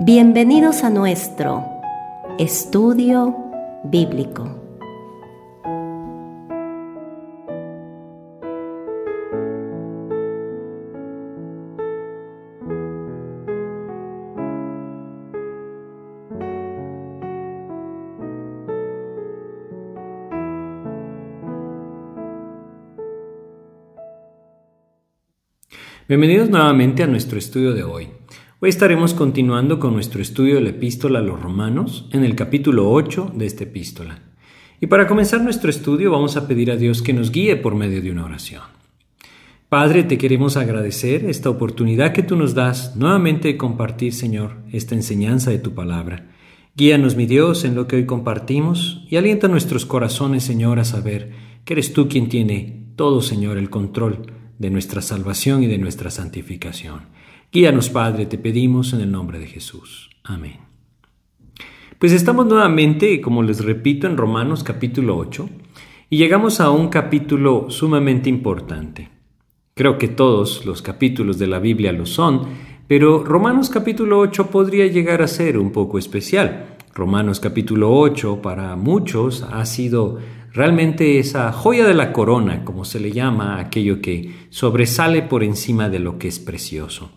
Bienvenidos a nuestro estudio bíblico. Bienvenidos nuevamente a nuestro estudio de hoy. Hoy estaremos continuando con nuestro estudio de la epístola a los romanos en el capítulo 8 de esta epístola. Y para comenzar nuestro estudio vamos a pedir a Dios que nos guíe por medio de una oración. Padre, te queremos agradecer esta oportunidad que tú nos das nuevamente de compartir, Señor, esta enseñanza de tu palabra. Guíanos, mi Dios, en lo que hoy compartimos y alienta nuestros corazones, Señor, a saber que eres tú quien tiene todo, Señor, el control de nuestra salvación y de nuestra santificación. Guíanos, Padre, te pedimos en el nombre de Jesús. Amén. Pues estamos nuevamente, como les repito, en Romanos capítulo 8 y llegamos a un capítulo sumamente importante. Creo que todos los capítulos de la Biblia lo son, pero Romanos capítulo 8 podría llegar a ser un poco especial. Romanos capítulo 8 para muchos ha sido realmente esa joya de la corona, como se le llama, aquello que sobresale por encima de lo que es precioso.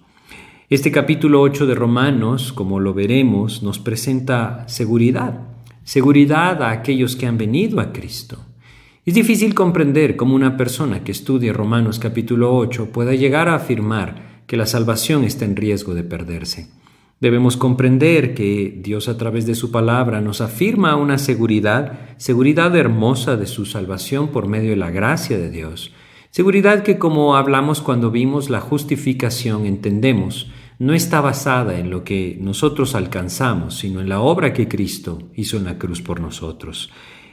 Este capítulo 8 de Romanos, como lo veremos, nos presenta seguridad, seguridad a aquellos que han venido a Cristo. Es difícil comprender cómo una persona que estudie Romanos capítulo 8 pueda llegar a afirmar que la salvación está en riesgo de perderse. Debemos comprender que Dios a través de su palabra nos afirma una seguridad, seguridad hermosa de su salvación por medio de la gracia de Dios. Seguridad que como hablamos cuando vimos la justificación entendemos no está basada en lo que nosotros alcanzamos, sino en la obra que Cristo hizo en la cruz por nosotros.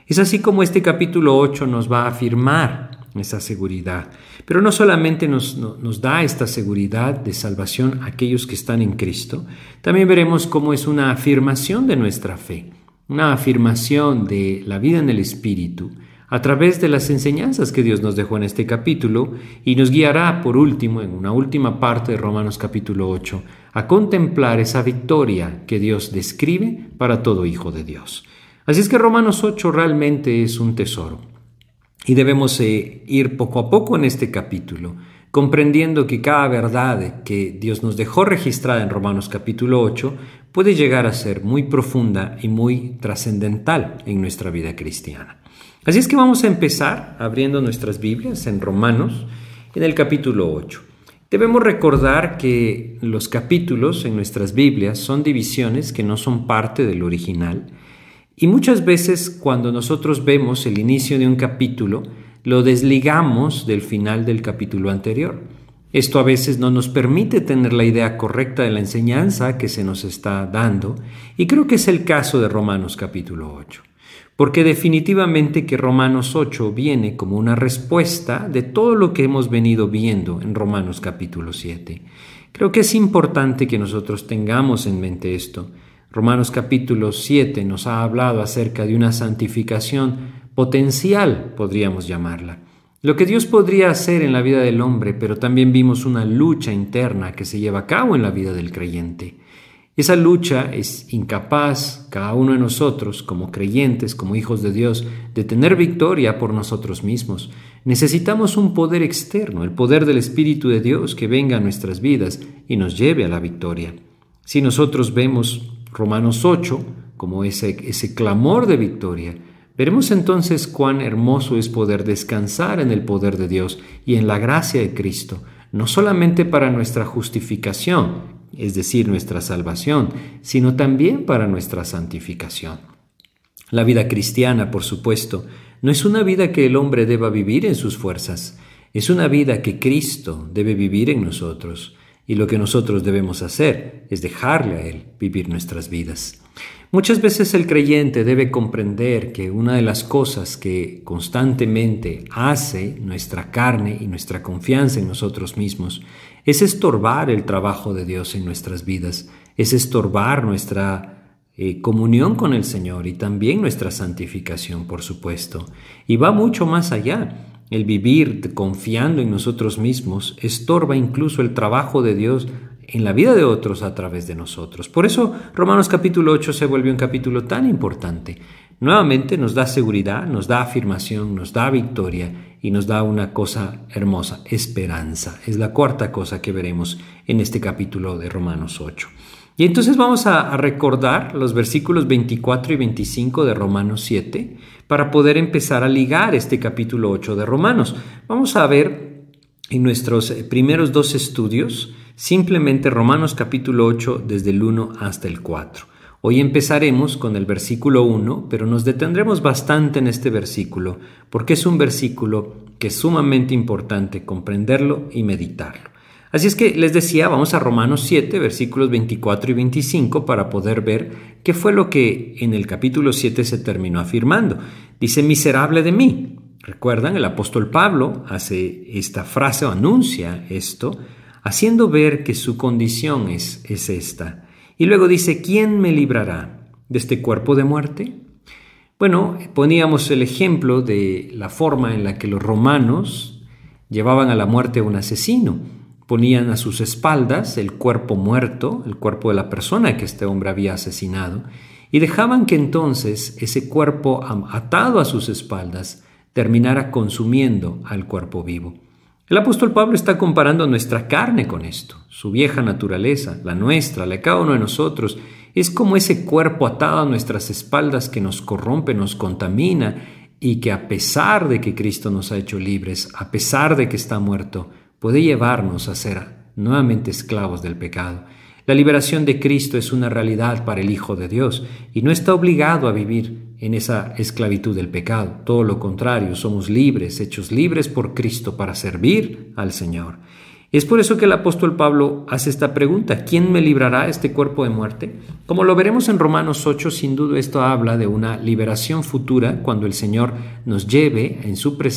Es así como este capítulo 8 nos va a afirmar esa seguridad. Pero no solamente nos, da esta seguridad de salvación a aquellos que están en Cristo, también veremos cómo es una afirmación de nuestra fe, una afirmación de la vida en el Espíritu, a través de las enseñanzas que Dios nos dejó en este capítulo y nos guiará por último, en una última parte de Romanos capítulo 8, a contemplar esa victoria que Dios describe para todo hijo de Dios. Así es que Romanos 8 realmente es un tesoro y debemos eh, ir poco a poco en este capítulo, comprendiendo que cada verdad que Dios nos dejó registrada en Romanos capítulo 8 puede llegar a ser muy profunda y muy trascendental en nuestra vida cristiana. Así es que vamos a empezar abriendo nuestras Biblias en Romanos, en el capítulo 8. Debemos recordar que los capítulos en nuestras Biblias son divisiones que no son parte del original y muchas veces cuando nosotros vemos el inicio de un capítulo, lo desligamos del final del capítulo anterior. Esto a veces no nos permite tener la idea correcta de la enseñanza que se nos está dando y creo que es el caso de Romanos capítulo 8 porque definitivamente que Romanos 8 viene como una respuesta de todo lo que hemos venido viendo en Romanos capítulo 7. Creo que es importante que nosotros tengamos en mente esto. Romanos capítulo 7 nos ha hablado acerca de una santificación potencial, podríamos llamarla. Lo que Dios podría hacer en la vida del hombre, pero también vimos una lucha interna que se lleva a cabo en la vida del creyente. Esa lucha es incapaz cada uno de nosotros, como creyentes, como hijos de Dios, de tener victoria por nosotros mismos. Necesitamos un poder externo, el poder del Espíritu de Dios que venga a nuestras vidas y nos lleve a la victoria. Si nosotros vemos Romanos 8 como ese, ese clamor de victoria, veremos entonces cuán hermoso es poder descansar en el poder de Dios y en la gracia de Cristo, no solamente para nuestra justificación, es decir, nuestra salvación, sino también para nuestra santificación. La vida cristiana, por supuesto, no es una vida que el hombre deba vivir en sus fuerzas, es una vida que Cristo debe vivir en nosotros. y lo que nosotros debemos hacer es dejarle a Él vivir nuestras vidas. Muchas veces el creyente debe comprender que una de las cosas que constantemente hace nuestra carne y nuestra confianza en nosotros mismos es estorbar el trabajo de Dios en nuestras vidas, es estorbar nuestra eh, comunión con el Señor y también nuestra santificación, por supuesto. Y va mucho más allá. El vivir confiando en nosotros mismos estorba incluso el trabajo de Dios en la vida de otros a través de nosotros. Por eso Romanos capítulo 8 se vuelve un capítulo tan importante. Nuevamente nos da seguridad, nos da afirmación, nos da victoria y nos da una cosa hermosa, esperanza. Es la cuarta cosa que veremos en este capítulo de Romanos 8. Y entonces vamos a, recordar los versículos 24 y 25 de Romanos 7 para poder empezar a ligar este capítulo 8 de Romanos. Vamos a ver en nuestros primeros dos estudios simplemente Romanos capítulo 8 desde el 1 hasta el 4. Hoy empezaremos con el versículo 1, pero nos detendremos bastante en este versículo porque es un versículo que es sumamente importante comprenderlo y meditarlo. Así es que les decía, vamos a Romanos 7, versículos 24 y 25 para poder ver qué fue lo que en el capítulo 7 se terminó afirmando. Dice, miserable de mí. Recuerdan, el apóstol Pablo hace esta frase o anuncia esto, haciendo ver que su condición es, es esta. Y luego dice, ¿quién me librará de este cuerpo de muerte? Bueno, poníamos el ejemplo de la forma en la que los romanos llevaban a la muerte a un asesino ponían a sus espaldas el cuerpo muerto, el cuerpo de la persona que este hombre había asesinado, y dejaban que entonces ese cuerpo atado a sus espaldas terminara consumiendo al cuerpo vivo. El apóstol Pablo está comparando nuestra carne con esto, su vieja naturaleza, la nuestra, la de cada uno de nosotros, es como ese cuerpo atado a nuestras espaldas que nos corrompe, nos contamina y que a pesar de que Cristo nos ha hecho libres, a pesar de que está muerto, puede llevarnos a ser nuevamente esclavos del pecado. La liberación de Cristo es una realidad para el Hijo de Dios y no está obligado a vivir en esa esclavitud del pecado. Todo lo contrario, somos libres, hechos libres por Cristo para servir al Señor. Es por eso que el apóstol Pablo hace esta pregunta, ¿quién me librará este cuerpo de muerte? Como lo veremos en Romanos 8, sin duda esto habla de una liberación futura cuando el Señor nos lleve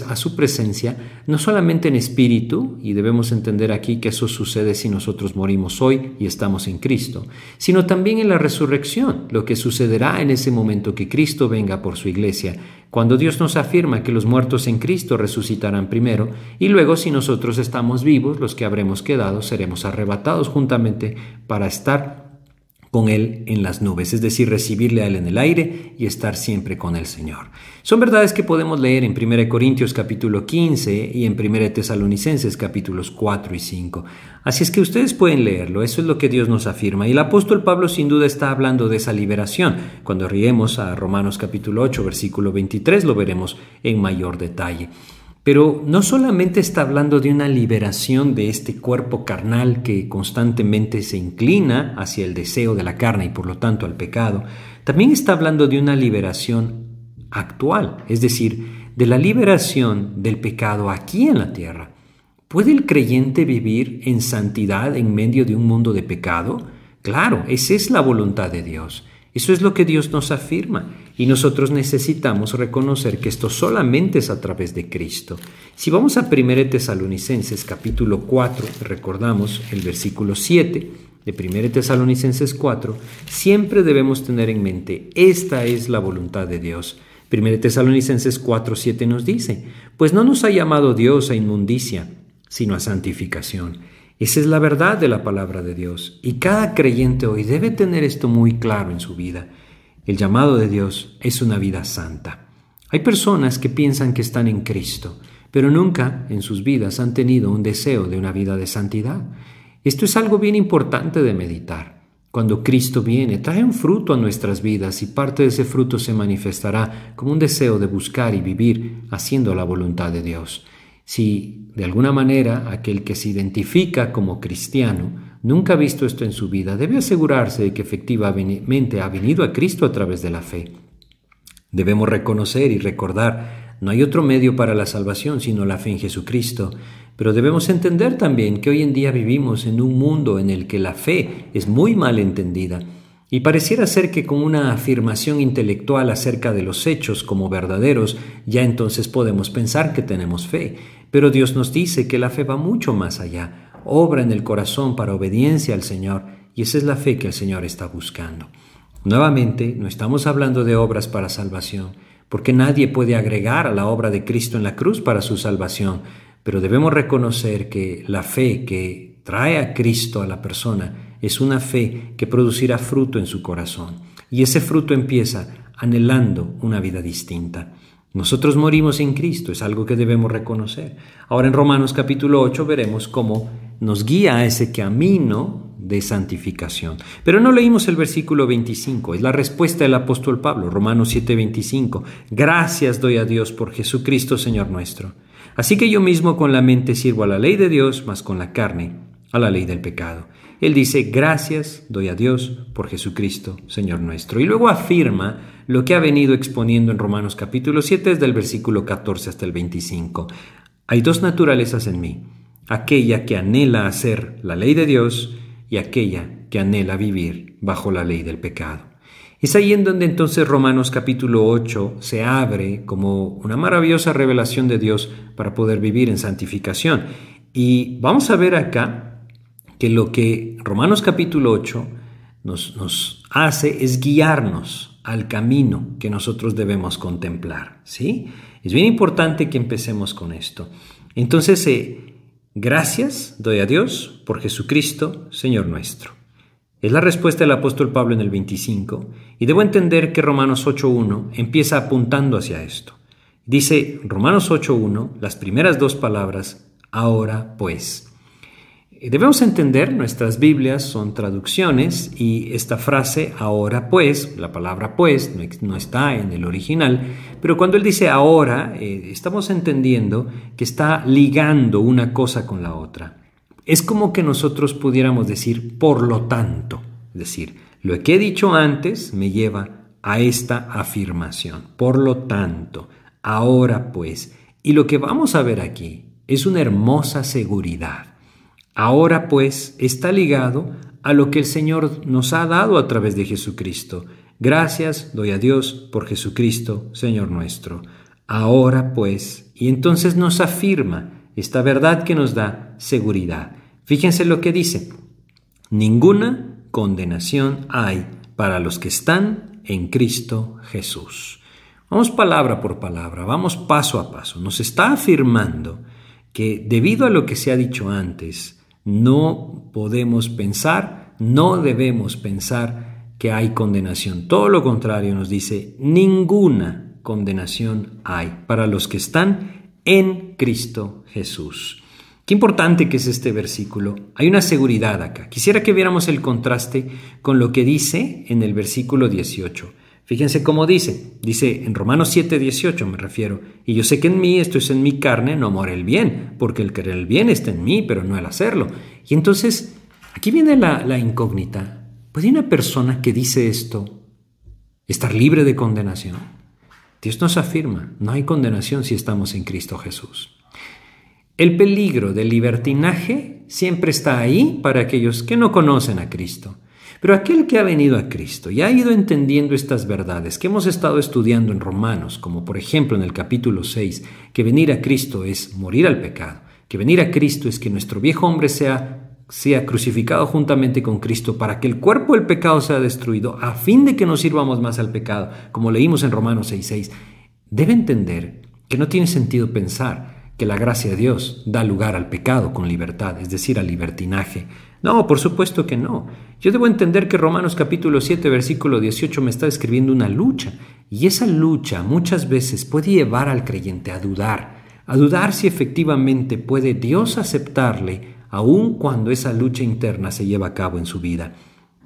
a su presencia, no solamente en espíritu, y debemos entender aquí que eso sucede si nosotros morimos hoy y estamos en Cristo, sino también en la resurrección, lo que sucederá en ese momento que Cristo venga por su iglesia cuando Dios nos afirma que los muertos en Cristo resucitarán primero, y luego si nosotros estamos vivos, los que habremos quedado seremos arrebatados juntamente para estar con Él en las nubes, es decir, recibirle a Él en el aire y estar siempre con el Señor. Son verdades que podemos leer en 1 Corintios capítulo 15 y en 1 Tesalonicenses capítulos 4 y 5. Así es que ustedes pueden leerlo, eso es lo que Dios nos afirma. Y el apóstol Pablo sin duda está hablando de esa liberación. Cuando riemos a Romanos capítulo 8 versículo 23 lo veremos en mayor detalle. Pero no solamente está hablando de una liberación de este cuerpo carnal que constantemente se inclina hacia el deseo de la carne y por lo tanto al pecado, también está hablando de una liberación actual, es decir, de la liberación del pecado aquí en la tierra. ¿Puede el creyente vivir en santidad en medio de un mundo de pecado? Claro, esa es la voluntad de Dios. Eso es lo que Dios nos afirma y nosotros necesitamos reconocer que esto solamente es a través de Cristo. Si vamos a 1 Tesalonicenses capítulo 4, recordamos el versículo 7 de 1 Tesalonicenses 4, siempre debemos tener en mente, esta es la voluntad de Dios. 1 Tesalonicenses 4, 7 nos dice, pues no nos ha llamado Dios a inmundicia, sino a santificación. Esa es la verdad de la palabra de Dios y cada creyente hoy debe tener esto muy claro en su vida. El llamado de Dios es una vida santa. Hay personas que piensan que están en Cristo, pero nunca en sus vidas han tenido un deseo de una vida de santidad. Esto es algo bien importante de meditar. Cuando Cristo viene, trae un fruto a nuestras vidas y parte de ese fruto se manifestará como un deseo de buscar y vivir haciendo la voluntad de Dios. Si de alguna manera aquel que se identifica como cristiano nunca ha visto esto en su vida, debe asegurarse de que efectivamente ha venido a Cristo a través de la fe. Debemos reconocer y recordar No hay otro medio para la salvación sino la fe en Jesucristo. Pero debemos entender también que hoy en día vivimos en un mundo en el que la fe es muy mal entendida y pareciera ser que con una afirmación intelectual acerca de los hechos como verdaderos, ya entonces podemos pensar que tenemos fe. Pero Dios nos dice que la fe va mucho más allá, obra en el corazón para obediencia al Señor, y esa es la fe que el Señor está buscando. Nuevamente, no estamos hablando de obras para salvación, porque nadie puede agregar a la obra de Cristo en la cruz para su salvación, pero debemos reconocer que la fe que trae a Cristo a la persona es una fe que producirá fruto en su corazón. Y ese fruto empieza anhelando una vida distinta. Nosotros morimos en Cristo, es algo que debemos reconocer. Ahora en Romanos capítulo 8 veremos cómo nos guía a ese camino de santificación. Pero no leímos el versículo 25, es la respuesta del apóstol Pablo, Romanos 7:25. Gracias doy a Dios por Jesucristo Señor nuestro. Así que yo mismo con la mente sirvo a la ley de Dios, mas con la carne a la ley del pecado. Él dice, gracias doy a Dios por Jesucristo, Señor nuestro. Y luego afirma lo que ha venido exponiendo en Romanos capítulo 7, desde el versículo 14 hasta el 25. Hay dos naturalezas en mí, aquella que anhela hacer la ley de Dios y aquella que anhela vivir bajo la ley del pecado. Es ahí en donde entonces Romanos capítulo 8 se abre como una maravillosa revelación de Dios para poder vivir en santificación. Y vamos a ver acá que lo que Romanos capítulo 8 nos, hace es guiarnos al camino que nosotros debemos contemplar. ¿sí? Es bien importante que empecemos con esto. Entonces, eh, gracias doy a Dios por Jesucristo, Señor nuestro. Es la respuesta del apóstol Pablo en el 25, y debo entender que Romanos 8.1 empieza apuntando hacia esto. Dice Romanos 8.1, las primeras dos palabras, ahora pues. Debemos entender, nuestras Biblias son traducciones y esta frase ahora pues, la palabra pues no está en el original, pero cuando él dice ahora, eh, estamos entendiendo que está ligando una cosa con la otra. Es como que nosotros pudiéramos decir por lo tanto, es decir, lo que he dicho antes me lleva a esta afirmación. Por lo tanto, ahora pues, y lo que vamos a ver aquí es una hermosa seguridad. Ahora pues está ligado a lo que el Señor nos ha dado a través de Jesucristo. Gracias doy a Dios por Jesucristo, Señor nuestro. Ahora pues, y entonces nos afirma esta verdad que nos da seguridad. Fíjense lo que dice. Ninguna condenación hay para los que están en Cristo Jesús. Vamos palabra por palabra, vamos paso a paso. Nos está afirmando que debido a lo que se ha dicho antes, no podemos pensar, no debemos pensar que hay condenación. Todo lo contrario nos dice, ninguna condenación hay para los que están en Cristo Jesús. Qué importante que es este versículo. Hay una seguridad acá. Quisiera que viéramos el contraste con lo que dice en el versículo 18. Fíjense cómo dice, dice en Romanos 7, 18 me refiero, y yo sé que en mí, esto es en mi carne, no mora el bien, porque el querer el bien está en mí, pero no el hacerlo. Y entonces, aquí viene la, la incógnita. ¿Puede una persona que dice esto estar libre de condenación? Dios nos afirma, no hay condenación si estamos en Cristo Jesús. El peligro del libertinaje siempre está ahí para aquellos que no conocen a Cristo. Pero aquel que ha venido a Cristo y ha ido entendiendo estas verdades que hemos estado estudiando en Romanos, como por ejemplo en el capítulo 6, que venir a Cristo es morir al pecado, que venir a Cristo es que nuestro viejo hombre sea sea crucificado juntamente con Cristo para que el cuerpo del pecado sea destruido, a fin de que no sirvamos más al pecado, como leímos en Romanos 6:6, debe entender que no tiene sentido pensar que la gracia de Dios da lugar al pecado con libertad, es decir, al libertinaje, no, por supuesto que no. Yo debo entender que Romanos capítulo 7, versículo 18 me está describiendo una lucha, y esa lucha muchas veces puede llevar al creyente a dudar, a dudar si efectivamente puede Dios aceptarle aun cuando esa lucha interna se lleva a cabo en su vida.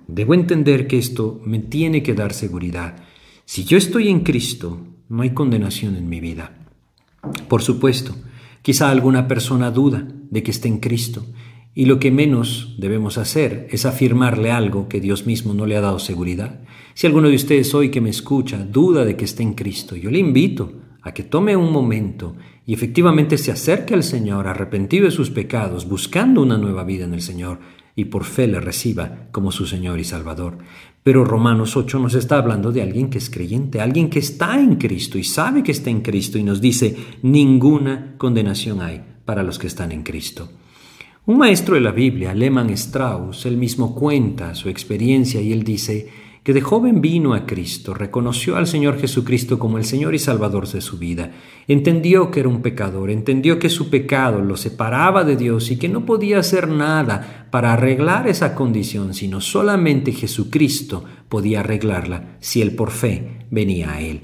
Debo entender que esto me tiene que dar seguridad. Si yo estoy en Cristo, no hay condenación en mi vida. Por supuesto, quizá alguna persona duda de que esté en Cristo y lo que menos debemos hacer es afirmarle algo que Dios mismo no le ha dado seguridad. Si alguno de ustedes hoy que me escucha duda de que esté en Cristo, yo le invito a que tome un momento y efectivamente se acerque al Señor arrepentido de sus pecados, buscando una nueva vida en el Señor, y por fe le reciba como su Señor y Salvador. Pero Romanos 8 nos está hablando de alguien que es creyente, alguien que está en Cristo y sabe que está en Cristo y nos dice, ninguna condenación hay para los que están en Cristo. Un maestro de la Biblia, Lehmann Strauss, él mismo cuenta su experiencia y él dice, que de joven vino a Cristo, reconoció al Señor Jesucristo como el Señor y Salvador de su vida, entendió que era un pecador, entendió que su pecado lo separaba de Dios y que no podía hacer nada para arreglar esa condición, sino solamente Jesucristo podía arreglarla si él por fe venía a él.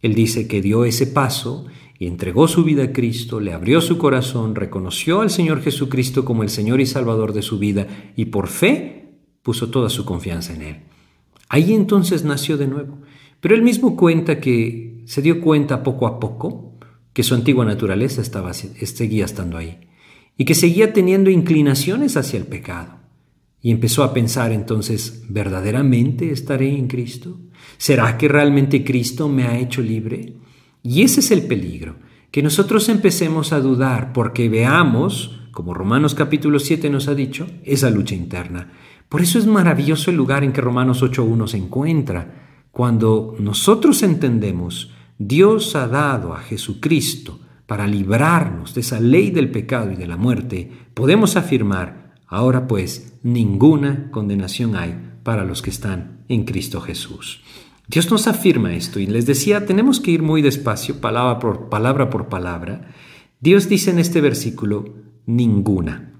Él dice que dio ese paso y entregó su vida a Cristo, le abrió su corazón, reconoció al Señor Jesucristo como el Señor y Salvador de su vida y por fe puso toda su confianza en Él. Ahí entonces nació de nuevo. Pero él mismo cuenta que se dio cuenta poco a poco que su antigua naturaleza estaba, seguía estando ahí y que seguía teniendo inclinaciones hacia el pecado. Y empezó a pensar entonces, ¿verdaderamente estaré en Cristo? ¿Será que realmente Cristo me ha hecho libre? Y ese es el peligro, que nosotros empecemos a dudar porque veamos, como Romanos capítulo 7 nos ha dicho, esa lucha interna. Por eso es maravilloso el lugar en que Romanos 8.1 se encuentra. Cuando nosotros entendemos, Dios ha dado a Jesucristo para librarnos de esa ley del pecado y de la muerte, podemos afirmar, ahora pues, ninguna condenación hay para los que están en Cristo Jesús. Dios nos afirma esto y les decía, tenemos que ir muy despacio, palabra por palabra por palabra. Dios dice en este versículo, ninguna.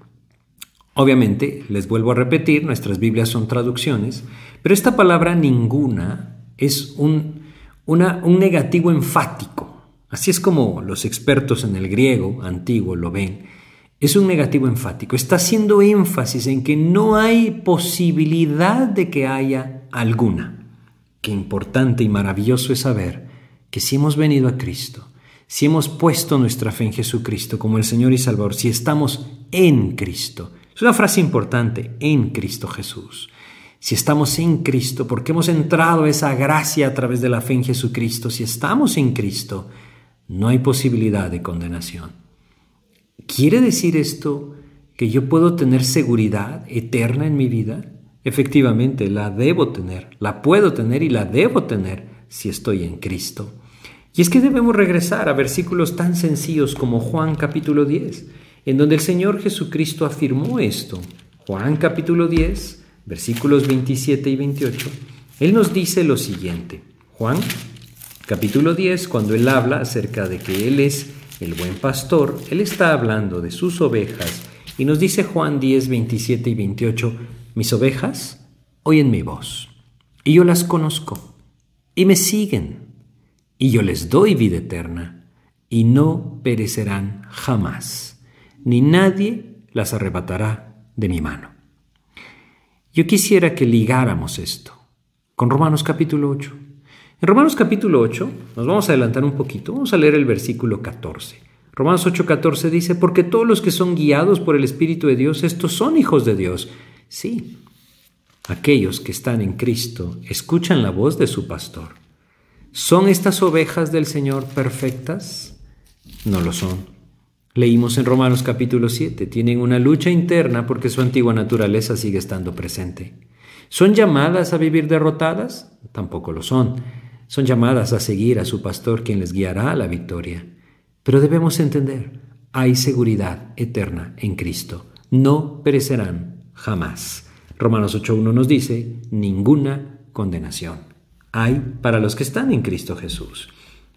Obviamente, les vuelvo a repetir, nuestras Biblias son traducciones, pero esta palabra ninguna es un, un negativo enfático. Así es como los expertos en el griego antiguo lo ven. Es un negativo enfático. Está haciendo énfasis en que no hay posibilidad de que haya alguna. Importante y maravilloso es saber que si hemos venido a Cristo, si hemos puesto nuestra fe en Jesucristo como el Señor y Salvador, si estamos en Cristo, es una frase importante, en Cristo Jesús. Si estamos en Cristo, porque hemos entrado a esa gracia a través de la fe en Jesucristo, si estamos en Cristo, no hay posibilidad de condenación. ¿Quiere decir esto que yo puedo tener seguridad eterna en mi vida? Efectivamente, la debo tener, la puedo tener y la debo tener si estoy en Cristo. Y es que debemos regresar a versículos tan sencillos como Juan capítulo 10 en donde el Señor Jesucristo afirmó esto. Juan capítulo 10, versículos 27 y 28. Él nos dice lo siguiente. Juan capítulo 10, cuando Él habla acerca de que Él es el buen pastor, Él está hablando de sus ovejas y nos dice Juan 10, 27 y 28, mis ovejas oyen mi voz y yo las conozco y me siguen y yo les doy vida eterna y no perecerán jamás ni nadie las arrebatará de mi mano. Yo quisiera que ligáramos esto con Romanos capítulo 8. En Romanos capítulo 8, nos vamos a adelantar un poquito, vamos a leer el versículo 14. Romanos 8:14 dice, porque todos los que son guiados por el Espíritu de Dios, estos son hijos de Dios. Sí, aquellos que están en Cristo escuchan la voz de su pastor. ¿Son estas ovejas del Señor perfectas? No lo son. Leímos en Romanos capítulo 7, tienen una lucha interna porque su antigua naturaleza sigue estando presente. ¿Son llamadas a vivir derrotadas? Tampoco lo son. Son llamadas a seguir a su pastor quien les guiará a la victoria. Pero debemos entender, hay seguridad eterna en Cristo. No perecerán jamás. Romanos 8.1 nos dice, ninguna condenación hay para los que están en Cristo Jesús.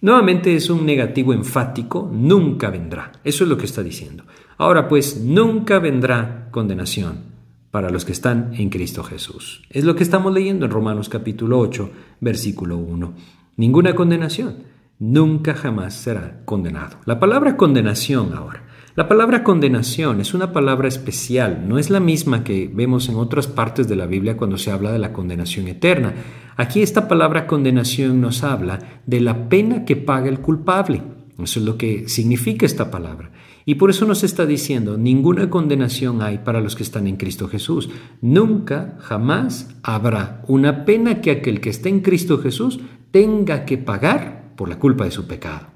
Nuevamente es un negativo enfático, nunca vendrá. Eso es lo que está diciendo. Ahora pues, nunca vendrá condenación para los que están en Cristo Jesús. Es lo que estamos leyendo en Romanos capítulo 8, versículo 1. Ninguna condenación. Nunca jamás será condenado. La palabra condenación ahora. La palabra condenación es una palabra especial, no es la misma que vemos en otras partes de la Biblia cuando se habla de la condenación eterna. Aquí esta palabra condenación nos habla de la pena que paga el culpable. Eso es lo que significa esta palabra. Y por eso nos está diciendo, ninguna condenación hay para los que están en Cristo Jesús. Nunca, jamás habrá una pena que aquel que está en Cristo Jesús tenga que pagar por la culpa de su pecado.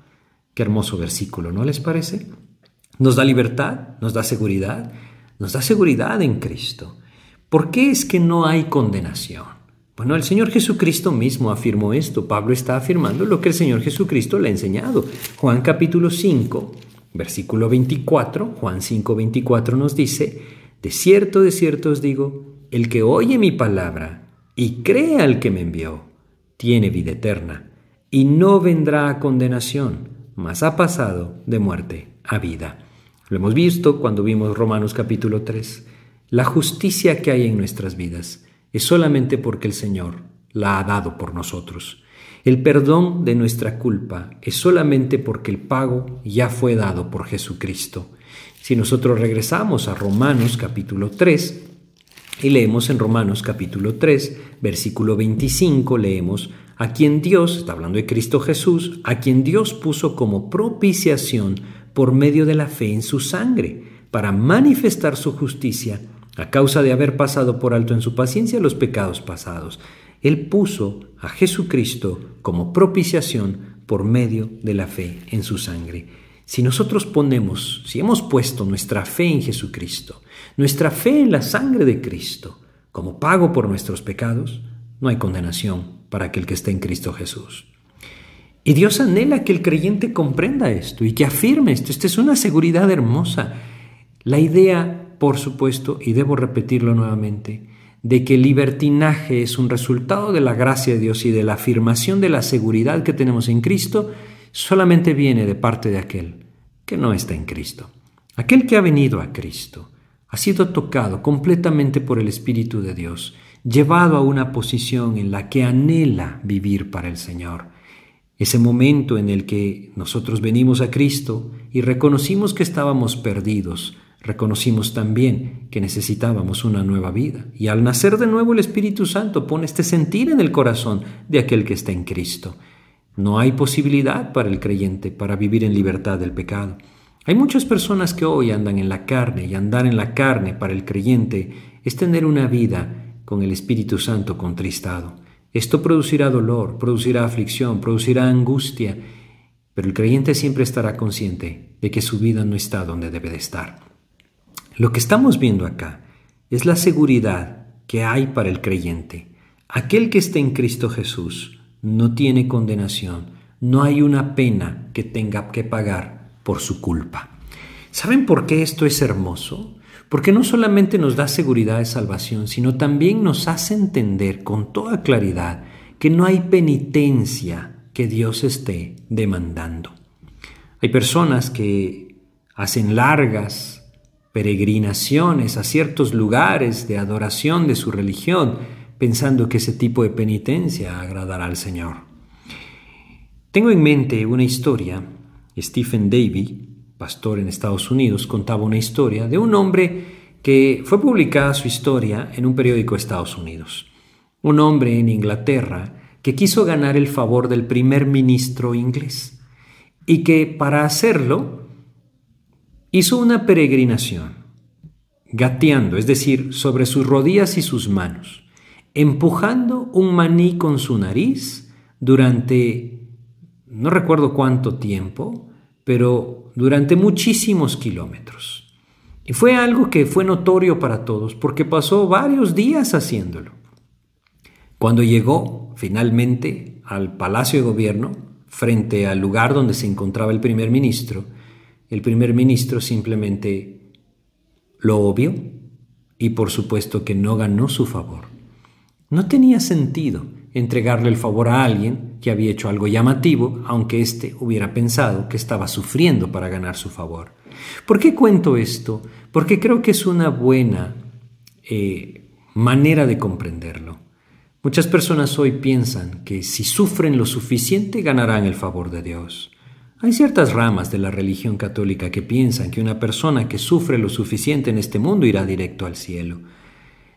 Qué hermoso versículo, ¿no les parece? Nos da libertad, nos da seguridad, nos da seguridad en Cristo. ¿Por qué es que no hay condenación? Bueno, el Señor Jesucristo mismo afirmó esto. Pablo está afirmando lo que el Señor Jesucristo le ha enseñado. Juan capítulo 5, versículo 24, Juan 5, 24 nos dice, De cierto, de cierto os digo, el que oye mi palabra y cree al que me envió, tiene vida eterna, y no vendrá a condenación, mas ha pasado de muerte a vida. Lo hemos visto cuando vimos Romanos capítulo 3. La justicia que hay en nuestras vidas es solamente porque el Señor la ha dado por nosotros. El perdón de nuestra culpa es solamente porque el pago ya fue dado por Jesucristo. Si nosotros regresamos a Romanos capítulo 3 y leemos en Romanos capítulo 3, versículo 25, leemos, a quien Dios, está hablando de Cristo Jesús, a quien Dios puso como propiciación por medio de la fe en su sangre, para manifestar su justicia a causa de haber pasado por alto en su paciencia los pecados pasados. Él puso a Jesucristo como propiciación por medio de la fe en su sangre. Si nosotros ponemos, si hemos puesto nuestra fe en Jesucristo, nuestra fe en la sangre de Cristo, como pago por nuestros pecados, no hay condenación para aquel que está en Cristo Jesús. Y Dios anhela que el creyente comprenda esto y que afirme esto. Esta es una seguridad hermosa. La idea por supuesto, y debo repetirlo nuevamente, de que el libertinaje es un resultado de la gracia de Dios y de la afirmación de la seguridad que tenemos en Cristo, solamente viene de parte de aquel que no está en Cristo. Aquel que ha venido a Cristo ha sido tocado completamente por el Espíritu de Dios, llevado a una posición en la que anhela vivir para el Señor. Ese momento en el que nosotros venimos a Cristo y reconocimos que estábamos perdidos, reconocimos también que necesitábamos una nueva vida. Y al nacer de nuevo el Espíritu Santo pone este sentir en el corazón de aquel que está en Cristo. No hay posibilidad para el creyente para vivir en libertad del pecado. Hay muchas personas que hoy andan en la carne y andar en la carne para el creyente es tener una vida con el Espíritu Santo contristado. Esto producirá dolor, producirá aflicción, producirá angustia, pero el creyente siempre estará consciente de que su vida no está donde debe de estar. Lo que estamos viendo acá es la seguridad que hay para el creyente. Aquel que está en Cristo Jesús no tiene condenación, no hay una pena que tenga que pagar por su culpa. ¿Saben por qué esto es hermoso? Porque no solamente nos da seguridad de salvación, sino también nos hace entender con toda claridad que no hay penitencia que Dios esté demandando. Hay personas que hacen largas peregrinaciones a ciertos lugares de adoración de su religión, pensando que ese tipo de penitencia agradará al Señor. Tengo en mente una historia, Stephen Davy, pastor en Estados Unidos, contaba una historia de un hombre que fue publicada su historia en un periódico de Estados Unidos. Un hombre en Inglaterra que quiso ganar el favor del primer ministro inglés y que para hacerlo hizo una peregrinación, gateando, es decir, sobre sus rodillas y sus manos, empujando un maní con su nariz durante, no recuerdo cuánto tiempo, pero durante muchísimos kilómetros. Y fue algo que fue notorio para todos porque pasó varios días haciéndolo. Cuando llegó finalmente al Palacio de Gobierno, frente al lugar donde se encontraba el primer ministro, el primer ministro simplemente lo obvió y por supuesto que no ganó su favor. No tenía sentido entregarle el favor a alguien que había hecho algo llamativo, aunque éste hubiera pensado que estaba sufriendo para ganar su favor. ¿Por qué cuento esto? Porque creo que es una buena eh, manera de comprenderlo. Muchas personas hoy piensan que si sufren lo suficiente ganarán el favor de Dios. Hay ciertas ramas de la religión católica que piensan que una persona que sufre lo suficiente en este mundo irá directo al cielo.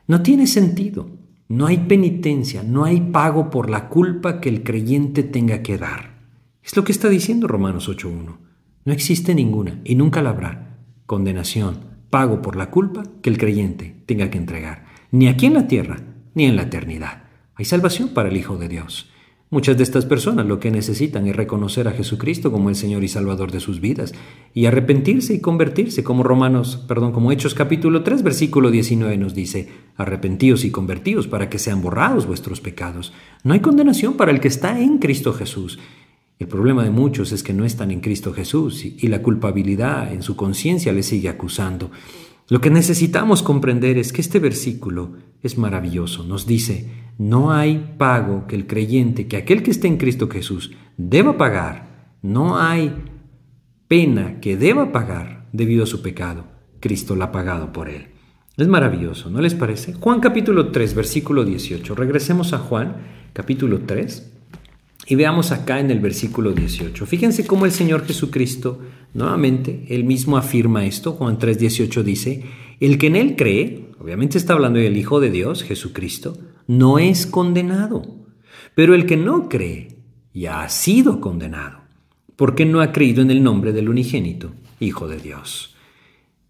No tiene sentido. No hay penitencia, no hay pago por la culpa que el creyente tenga que dar. Es lo que está diciendo Romanos 8.1. No existe ninguna y nunca la habrá condenación, pago por la culpa que el creyente tenga que entregar, ni aquí en la tierra, ni en la eternidad. Hay salvación para el Hijo de Dios. Muchas de estas personas lo que necesitan es reconocer a Jesucristo como el Señor y Salvador de sus vidas y arrepentirse y convertirse, como Romanos, perdón, como Hechos capítulo 3 versículo 19 nos dice, arrepentíos y convertíos para que sean borrados vuestros pecados. No hay condenación para el que está en Cristo Jesús. El problema de muchos es que no están en Cristo Jesús y la culpabilidad en su conciencia les sigue acusando. Lo que necesitamos comprender es que este versículo es maravilloso. Nos dice, no hay pago que el creyente, que aquel que esté en Cristo Jesús, deba pagar. No hay pena que deba pagar debido a su pecado. Cristo la ha pagado por él. Es maravilloso, ¿no les parece? Juan capítulo 3, versículo 18. Regresemos a Juan capítulo 3 y veamos acá en el versículo 18. Fíjense cómo el Señor Jesucristo, nuevamente, él mismo afirma esto. Juan 3, 18 dice, el que en él cree, obviamente está hablando del Hijo de Dios, Jesucristo, no es condenado. Pero el que no cree ya ha sido condenado, porque no ha creído en el nombre del unigénito, Hijo de Dios.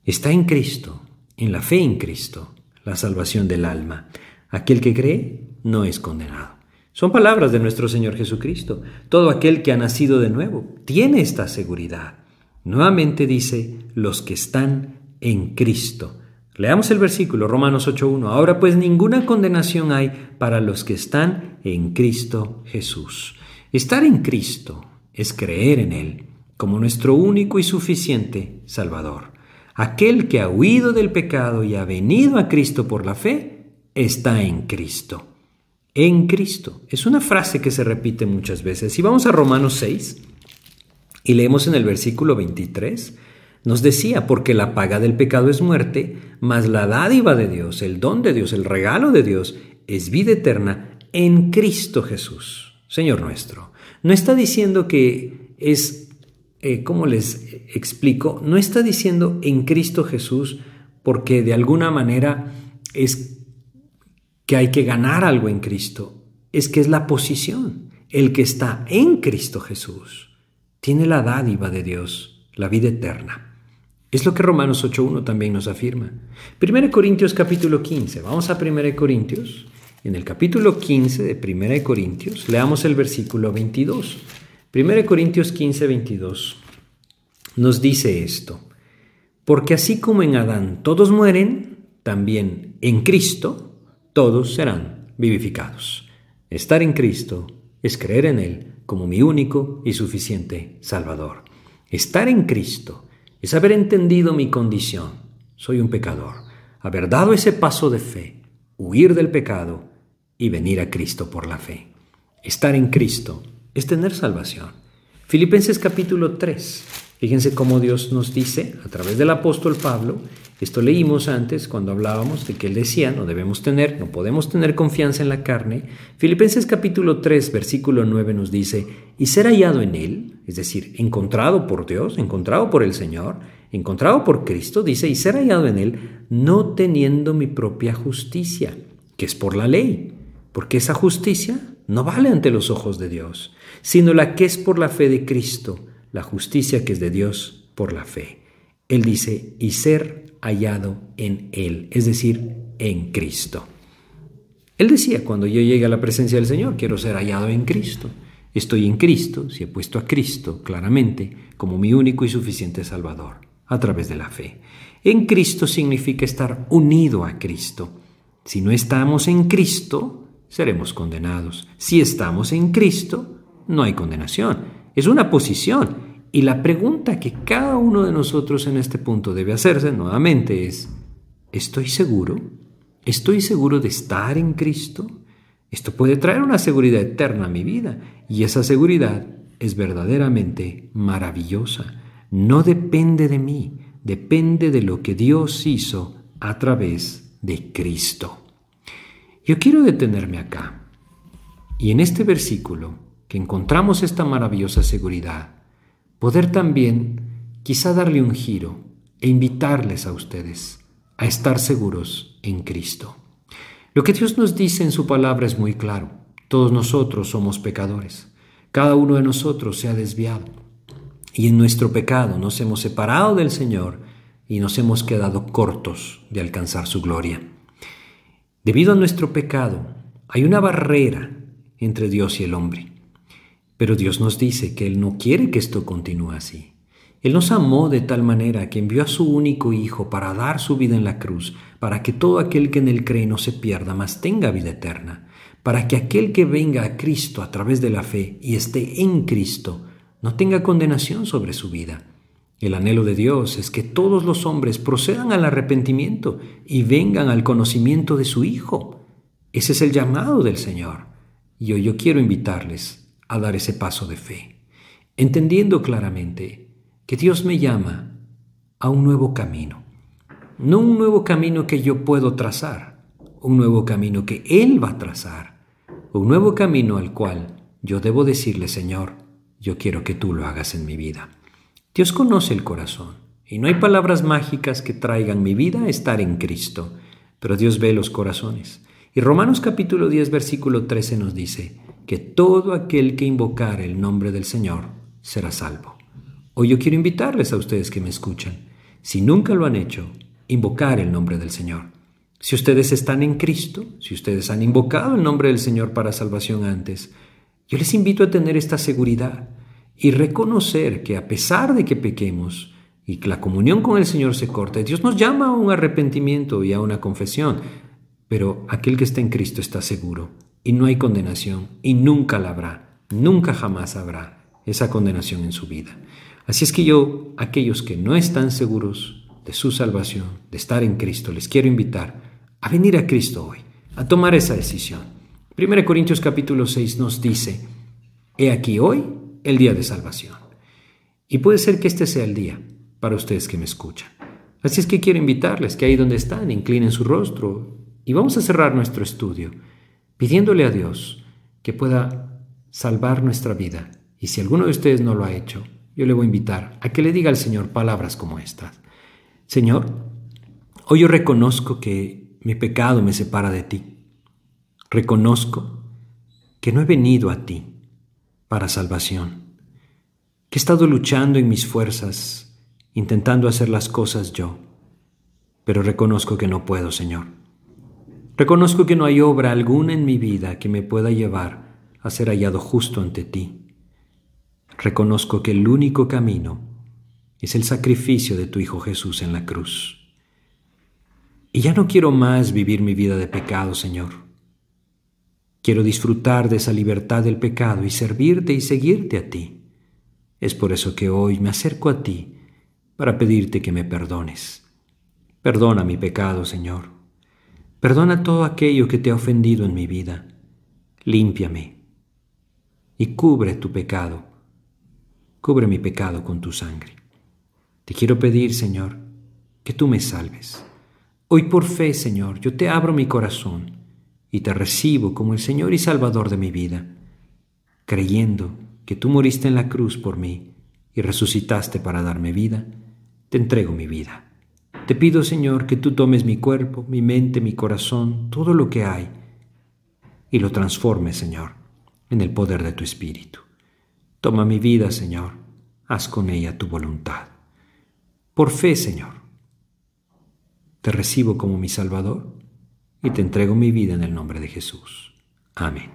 Está en Cristo, en la fe en Cristo, la salvación del alma. Aquel que cree no es condenado. Son palabras de nuestro Señor Jesucristo. Todo aquel que ha nacido de nuevo tiene esta seguridad. Nuevamente dice, los que están en Cristo. Leamos el versículo, Romanos 8.1. Ahora pues ninguna condenación hay para los que están en Cristo Jesús. Estar en Cristo es creer en Él como nuestro único y suficiente Salvador. Aquel que ha huido del pecado y ha venido a Cristo por la fe, está en Cristo en Cristo. Es una frase que se repite muchas veces. Si vamos a Romanos 6 y leemos en el versículo 23, nos decía, porque la paga del pecado es muerte, mas la dádiva de Dios, el don de Dios, el regalo de Dios, es vida eterna en Cristo Jesús, Señor nuestro. No está diciendo que es, eh, ¿cómo les explico? No está diciendo en Cristo Jesús porque de alguna manera es que hay que ganar algo en Cristo, es que es la posición. El que está en Cristo Jesús tiene la dádiva de Dios, la vida eterna. Es lo que Romanos 8.1 también nos afirma. 1 Corintios capítulo 15. Vamos a 1 Corintios. En el capítulo 15 de 1 Corintios, leamos el versículo 22. 1 Corintios 15, 22 nos dice esto. Porque así como en Adán todos mueren, también en Cristo todos serán vivificados. Estar en Cristo es creer en Él como mi único y suficiente Salvador. Estar en Cristo es haber entendido mi condición. Soy un pecador. Haber dado ese paso de fe, huir del pecado y venir a Cristo por la fe. Estar en Cristo es tener salvación. Filipenses capítulo 3. Fíjense cómo Dios nos dice a través del apóstol Pablo esto leímos antes cuando hablábamos de que él decía, no debemos tener, no podemos tener confianza en la carne. Filipenses capítulo 3, versículo 9 nos dice, y ser hallado en él, es decir, encontrado por Dios, encontrado por el Señor, encontrado por Cristo, dice, y ser hallado en él, no teniendo mi propia justicia, que es por la ley, porque esa justicia no vale ante los ojos de Dios, sino la que es por la fe de Cristo, la justicia que es de Dios por la fe. Él dice, y ser hallado en Él, es decir, en Cristo. Él decía, cuando yo llegue a la presencia del Señor, quiero ser hallado en Cristo. Estoy en Cristo, si he puesto a Cristo claramente como mi único y suficiente Salvador, a través de la fe. En Cristo significa estar unido a Cristo. Si no estamos en Cristo, seremos condenados. Si estamos en Cristo, no hay condenación. Es una posición, y la pregunta que cada uno de nosotros en este punto debe hacerse nuevamente es, ¿estoy seguro? ¿Estoy seguro de estar en Cristo? Esto puede traer una seguridad eterna a mi vida y esa seguridad es verdaderamente maravillosa. No depende de mí, depende de lo que Dios hizo a través de Cristo. Yo quiero detenerme acá y en este versículo que encontramos esta maravillosa seguridad, poder también quizá darle un giro e invitarles a ustedes a estar seguros en Cristo. Lo que Dios nos dice en su palabra es muy claro. Todos nosotros somos pecadores. Cada uno de nosotros se ha desviado. Y en nuestro pecado nos hemos separado del Señor y nos hemos quedado cortos de alcanzar su gloria. Debido a nuestro pecado, hay una barrera entre Dios y el hombre. Pero Dios nos dice que Él no quiere que esto continúe así. Él nos amó de tal manera que envió a su único Hijo para dar su vida en la cruz, para que todo aquel que en Él cree no se pierda, mas tenga vida eterna, para que aquel que venga a Cristo a través de la fe y esté en Cristo, no tenga condenación sobre su vida. El anhelo de Dios es que todos los hombres procedan al arrepentimiento y vengan al conocimiento de su Hijo. Ese es el llamado del Señor. Y hoy yo quiero invitarles a dar ese paso de fe, entendiendo claramente que Dios me llama a un nuevo camino. No un nuevo camino que yo puedo trazar, un nuevo camino que Él va a trazar, un nuevo camino al cual yo debo decirle, Señor, yo quiero que tú lo hagas en mi vida. Dios conoce el corazón y no hay palabras mágicas que traigan mi vida a estar en Cristo, pero Dios ve los corazones. Y Romanos capítulo 10 versículo 13 nos dice que todo aquel que invocar el nombre del Señor será salvo. Hoy yo quiero invitarles a ustedes que me escuchan, si nunca lo han hecho, invocar el nombre del Señor. Si ustedes están en Cristo, si ustedes han invocado el nombre del Señor para salvación antes, yo les invito a tener esta seguridad y reconocer que a pesar de que pequemos y que la comunión con el Señor se corte, Dios nos llama a un arrepentimiento y a una confesión, pero aquel que está en Cristo está seguro y no hay condenación y nunca la habrá, nunca jamás habrá esa condenación en su vida. Así es que yo, aquellos que no están seguros de su salvación, de estar en Cristo, les quiero invitar a venir a Cristo hoy, a tomar esa decisión. 1 Corintios capítulo 6 nos dice, he aquí hoy el día de salvación. Y puede ser que este sea el día para ustedes que me escuchan. Así es que quiero invitarles que ahí donde están, inclinen su rostro y vamos a cerrar nuestro estudio pidiéndole a Dios que pueda salvar nuestra vida. Y si alguno de ustedes no lo ha hecho, yo le voy a invitar a que le diga al Señor palabras como estas. Señor, hoy yo reconozco que mi pecado me separa de ti. Reconozco que no he venido a ti para salvación, que he estado luchando en mis fuerzas, intentando hacer las cosas yo, pero reconozco que no puedo, Señor. Reconozco que no hay obra alguna en mi vida que me pueda llevar a ser hallado justo ante ti reconozco que el único camino es el sacrificio de tu Hijo Jesús en la cruz. Y ya no quiero más vivir mi vida de pecado, Señor. Quiero disfrutar de esa libertad del pecado y servirte y seguirte a ti. Es por eso que hoy me acerco a ti para pedirte que me perdones. Perdona mi pecado, Señor. Perdona todo aquello que te ha ofendido en mi vida. Límpiame y cubre tu pecado cubre mi pecado con tu sangre. Te quiero pedir, Señor, que tú me salves. Hoy por fe, Señor, yo te abro mi corazón y te recibo como el Señor y Salvador de mi vida, creyendo que tú moriste en la cruz por mí y resucitaste para darme vida, te entrego mi vida. Te pido, Señor, que tú tomes mi cuerpo, mi mente, mi corazón, todo lo que hay, y lo transformes, Señor, en el poder de tu Espíritu. Toma mi vida, Señor, haz con ella tu voluntad. Por fe, Señor, te recibo como mi Salvador y te entrego mi vida en el nombre de Jesús. Amén.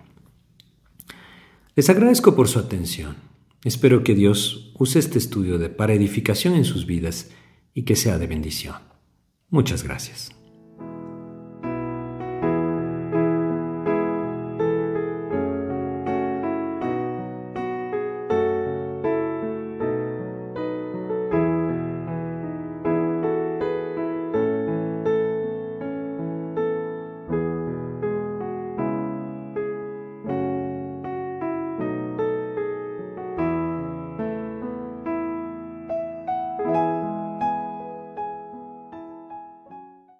Les agradezco por su atención. Espero que Dios use este estudio de, para edificación en sus vidas y que sea de bendición. Muchas gracias.